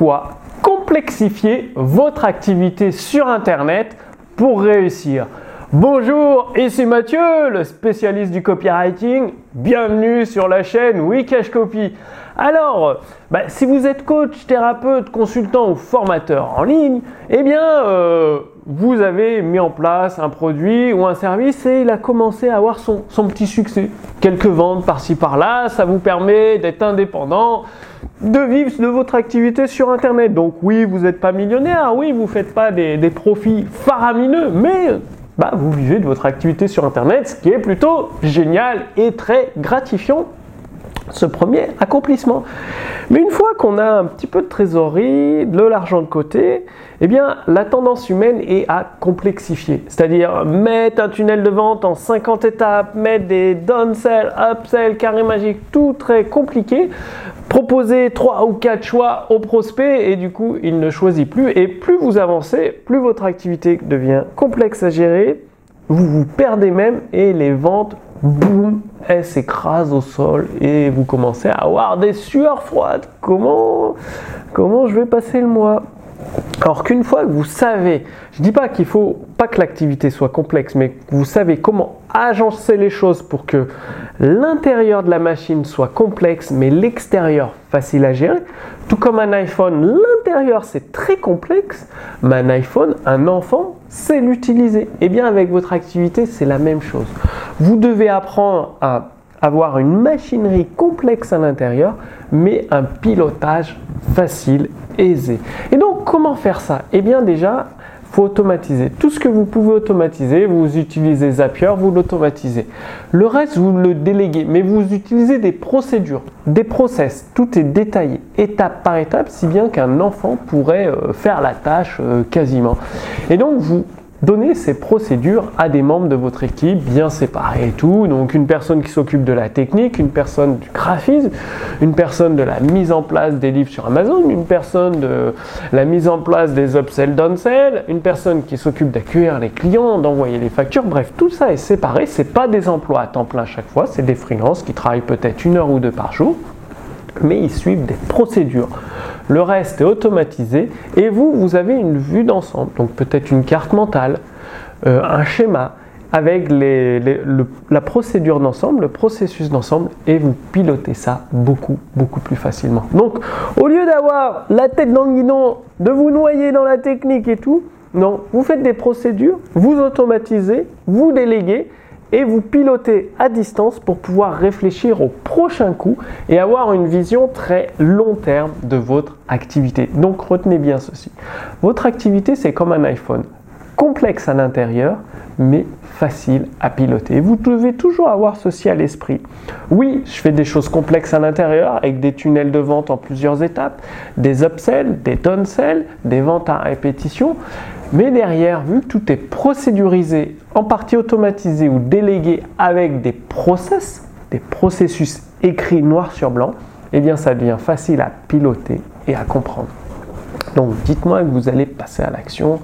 Pourquoi complexifier votre activité sur Internet pour réussir Bonjour, ici Mathieu, le spécialiste du copywriting. Bienvenue sur la chaîne Wikash Copy. Alors, bah, si vous êtes coach, thérapeute, consultant ou formateur en ligne, eh bien, euh, vous avez mis en place un produit ou un service et il a commencé à avoir son, son petit succès. Quelques ventes par-ci par-là, ça vous permet d'être indépendant, de vivre de votre activité sur Internet. Donc oui, vous n'êtes pas millionnaire, oui, vous ne faites pas des, des profits faramineux, mais bah, vous vivez de votre activité sur Internet, ce qui est plutôt génial et très gratifiant ce premier accomplissement. Mais une fois qu'on a un petit peu de trésorerie, de l'argent de côté, eh bien la tendance humaine est à complexifier. C'est-à-dire mettre un tunnel de vente en 50 étapes, mettre des downsell, upsell, carré magique, tout très compliqué, proposer 3 ou 4 choix au prospect et du coup il ne choisit plus. Et plus vous avancez, plus votre activité devient complexe à gérer, vous vous perdez même et les ventes boum, elle s'écrase au sol et vous commencez à avoir des sueurs froides. Comment, comment je vais passer le mois? Alors qu'une fois que vous savez, je ne dis pas qu'il faut pas que l'activité soit complexe, mais que vous savez comment agencer les choses pour que l'intérieur de la machine soit complexe, mais l'extérieur facile à gérer. Tout comme un iPhone, l'intérieur c'est très complexe, mais un iPhone, un enfant sait l'utiliser. Et eh bien avec votre activité, c'est la même chose. Vous devez apprendre à avoir une machinerie complexe à l'intérieur, mais un pilotage facile, aisé. Et donc, comment faire ça? Eh bien, déjà, faut automatiser. Tout ce que vous pouvez automatiser, vous utilisez Zapier, vous l'automatisez. Le reste, vous le déléguez, mais vous utilisez des procédures, des process. Tout est détaillé, étape par étape, si bien qu'un enfant pourrait euh, faire la tâche euh, quasiment. Et donc, vous Donnez ces procédures à des membres de votre équipe bien séparés et tout. Donc une personne qui s'occupe de la technique, une personne du graphisme, une personne de la mise en place des livres sur Amazon, une personne de la mise en place des upsell, downsell, une personne qui s'occupe d'accueillir les clients, d'envoyer les factures. Bref, tout ça est séparé. C'est pas des emplois à temps plein chaque fois, c'est des freelances qui travaillent peut-être une heure ou deux par jour mais ils suivent des procédures. Le reste est automatisé et vous, vous avez une vue d'ensemble, donc peut-être une carte mentale, euh, un schéma avec la procédure d'ensemble, le processus d'ensemble et vous pilotez ça beaucoup, beaucoup plus facilement. Donc, au lieu d'avoir la tête dans le guidon, de vous noyer dans la technique et tout, non, vous faites des procédures, vous automatisez, vous déléguez et vous pilotez à distance pour pouvoir réfléchir au prochain coup et avoir une vision très long terme de votre activité. Donc retenez bien ceci. Votre activité, c'est comme un iPhone. Complexe à l'intérieur, mais facile à piloter. Vous devez toujours avoir ceci à l'esprit. Oui, je fais des choses complexes à l'intérieur avec des tunnels de vente en plusieurs étapes, des upsells, des downsells, des ventes à répétition, mais derrière, vu que tout est procédurisé, en partie automatisé ou délégué avec des process, des processus écrits noir sur blanc, eh bien ça devient facile à piloter et à comprendre. Donc dites-moi que vous allez passer à l'action,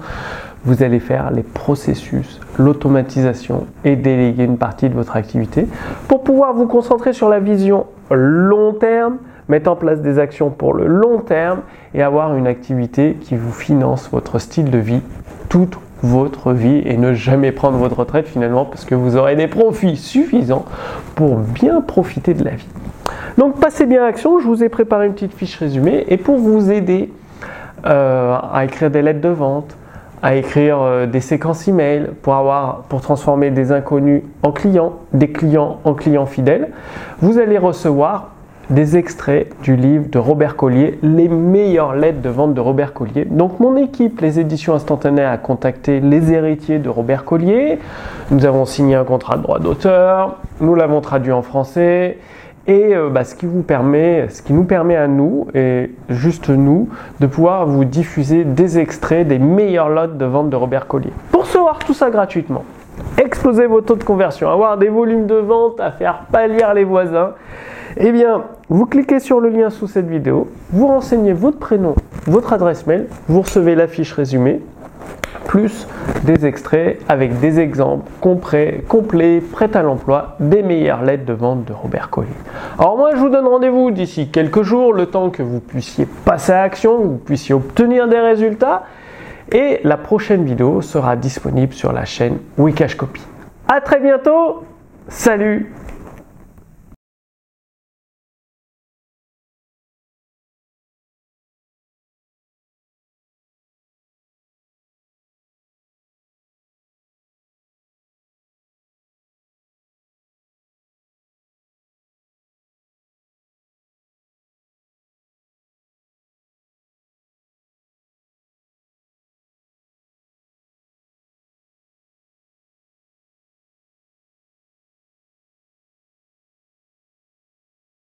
vous allez faire les processus, l'automatisation et déléguer une partie de votre activité pour pouvoir vous concentrer sur la vision long terme, mettre en place des actions pour le long terme et avoir une activité qui vous finance votre style de vie toute votre vie et ne jamais prendre votre retraite finalement parce que vous aurez des profits suffisants pour bien profiter de la vie. Donc passez bien à l'action, je vous ai préparé une petite fiche résumée et pour vous aider euh, à écrire des lettres de vente, à écrire euh, des séquences email pour avoir pour transformer des inconnus en clients, des clients en clients fidèles, vous allez recevoir des extraits du livre de Robert Collier, les meilleures lettres de vente de Robert Collier. Donc mon équipe, les éditions instantanées, a contacté les héritiers de Robert Collier. Nous avons signé un contrat de droit d'auteur, nous l'avons traduit en français. Et euh, bah, ce, qui vous permet, ce qui nous permet à nous, et juste nous, de pouvoir vous diffuser des extraits des meilleures lots de vente de Robert Collier. Pour recevoir tout ça gratuitement, exploser vos taux de conversion, avoir des volumes de vente à faire pâlir les voisins, eh bien, vous cliquez sur le lien sous cette vidéo, vous renseignez votre prénom, votre adresse mail, vous recevez la fiche résumée. plus des extraits avec des exemples complets, complets prêts à l'emploi des meilleures lettres de vente de Robert Collier. Alors moi je vous donne rendez-vous d'ici quelques jours, le temps que vous puissiez passer à l'action, que vous puissiez obtenir des résultats. Et la prochaine vidéo sera disponible sur la chaîne Wikash Copy. A très bientôt, salut